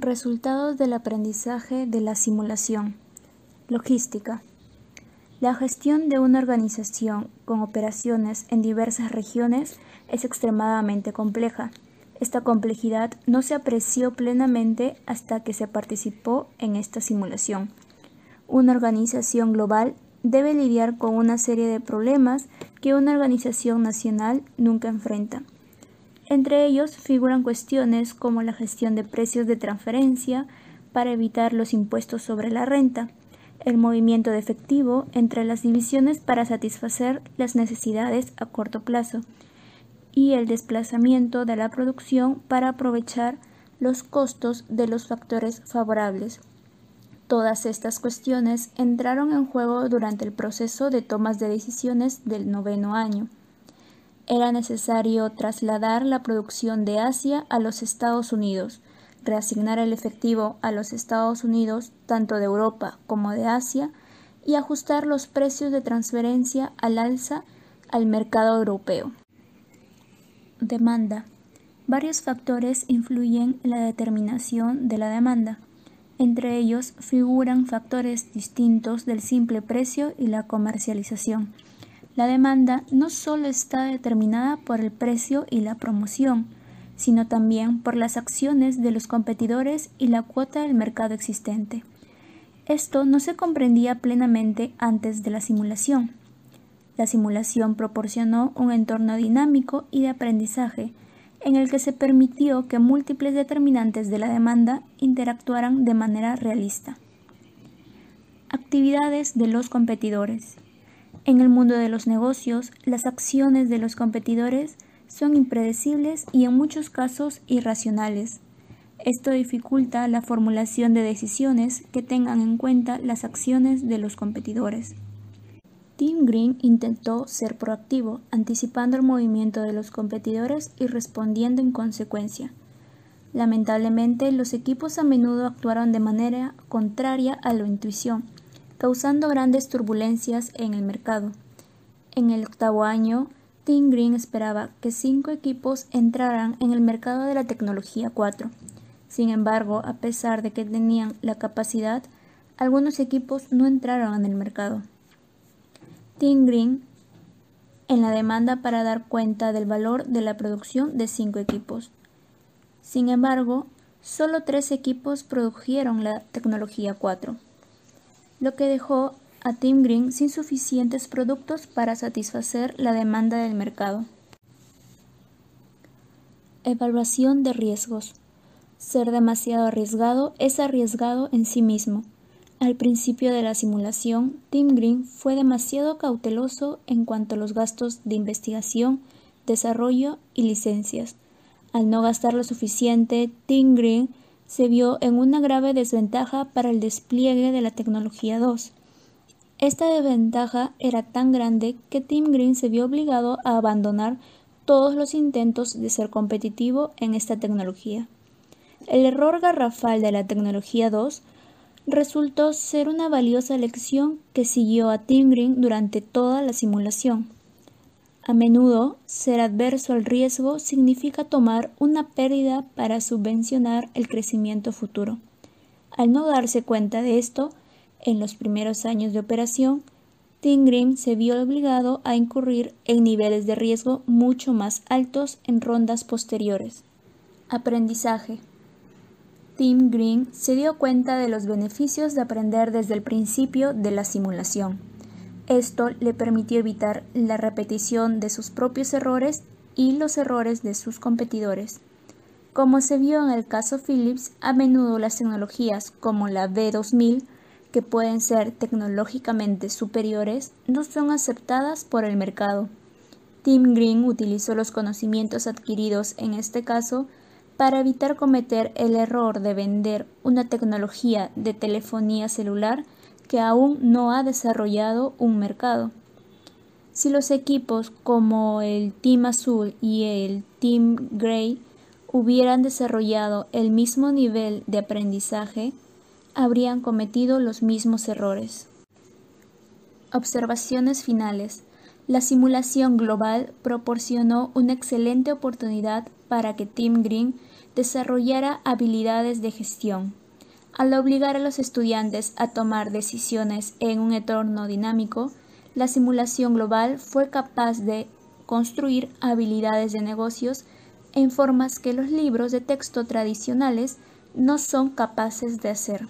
Resultados del aprendizaje de la simulación. Logística. La gestión de una organización con operaciones en diversas regiones es extremadamente compleja. Esta complejidad no se apreció plenamente hasta que se participó en esta simulación. Una organización global debe lidiar con una serie de problemas que una organización nacional nunca enfrenta. Entre ellos figuran cuestiones como la gestión de precios de transferencia para evitar los impuestos sobre la renta, el movimiento de efectivo entre las divisiones para satisfacer las necesidades a corto plazo y el desplazamiento de la producción para aprovechar los costos de los factores favorables. Todas estas cuestiones entraron en juego durante el proceso de tomas de decisiones del noveno año. Era necesario trasladar la producción de Asia a los Estados Unidos, reasignar el efectivo a los Estados Unidos, tanto de Europa como de Asia, y ajustar los precios de transferencia al alza al mercado europeo. Demanda. Varios factores influyen en la determinación de la demanda. Entre ellos figuran factores distintos del simple precio y la comercialización. La demanda no solo está determinada por el precio y la promoción, sino también por las acciones de los competidores y la cuota del mercado existente. Esto no se comprendía plenamente antes de la simulación. La simulación proporcionó un entorno dinámico y de aprendizaje, en el que se permitió que múltiples determinantes de la demanda interactuaran de manera realista. Actividades de los competidores. En el mundo de los negocios, las acciones de los competidores son impredecibles y en muchos casos irracionales. Esto dificulta la formulación de decisiones que tengan en cuenta las acciones de los competidores. Tim Green intentó ser proactivo, anticipando el movimiento de los competidores y respondiendo en consecuencia. Lamentablemente, los equipos a menudo actuaron de manera contraria a la intuición, causando grandes turbulencias en el mercado. En el octavo año, Tim Green esperaba que cinco equipos entraran en el mercado de la tecnología 4. Sin embargo, a pesar de que tenían la capacidad, algunos equipos no entraron en el mercado. Tim Green en la demanda para dar cuenta del valor de la producción de cinco equipos. Sin embargo, solo tres equipos produjeron la tecnología 4 lo que dejó a Tim Green sin suficientes productos para satisfacer la demanda del mercado. Evaluación de riesgos. Ser demasiado arriesgado es arriesgado en sí mismo. Al principio de la simulación, Tim Green fue demasiado cauteloso en cuanto a los gastos de investigación, desarrollo y licencias. Al no gastar lo suficiente, Tim Green se vio en una grave desventaja para el despliegue de la tecnología 2. Esta desventaja era tan grande que Tim Green se vio obligado a abandonar todos los intentos de ser competitivo en esta tecnología. El error garrafal de la tecnología 2 resultó ser una valiosa lección que siguió a Tim Green durante toda la simulación. A menudo, ser adverso al riesgo significa tomar una pérdida para subvencionar el crecimiento futuro. Al no darse cuenta de esto, en los primeros años de operación, Tim Green se vio obligado a incurrir en niveles de riesgo mucho más altos en rondas posteriores. Aprendizaje. Tim Green se dio cuenta de los beneficios de aprender desde el principio de la simulación. Esto le permitió evitar la repetición de sus propios errores y los errores de sus competidores. Como se vio en el caso Philips, a menudo las tecnologías como la B2000, que pueden ser tecnológicamente superiores, no son aceptadas por el mercado. Tim Green utilizó los conocimientos adquiridos en este caso para evitar cometer el error de vender una tecnología de telefonía celular que aún no ha desarrollado un mercado. Si los equipos como el Team Azul y el Team Grey hubieran desarrollado el mismo nivel de aprendizaje, habrían cometido los mismos errores. Observaciones finales. La simulación global proporcionó una excelente oportunidad para que Team Green desarrollara habilidades de gestión. Al obligar a los estudiantes a tomar decisiones en un entorno dinámico, la simulación global fue capaz de construir habilidades de negocios en formas que los libros de texto tradicionales no son capaces de hacer.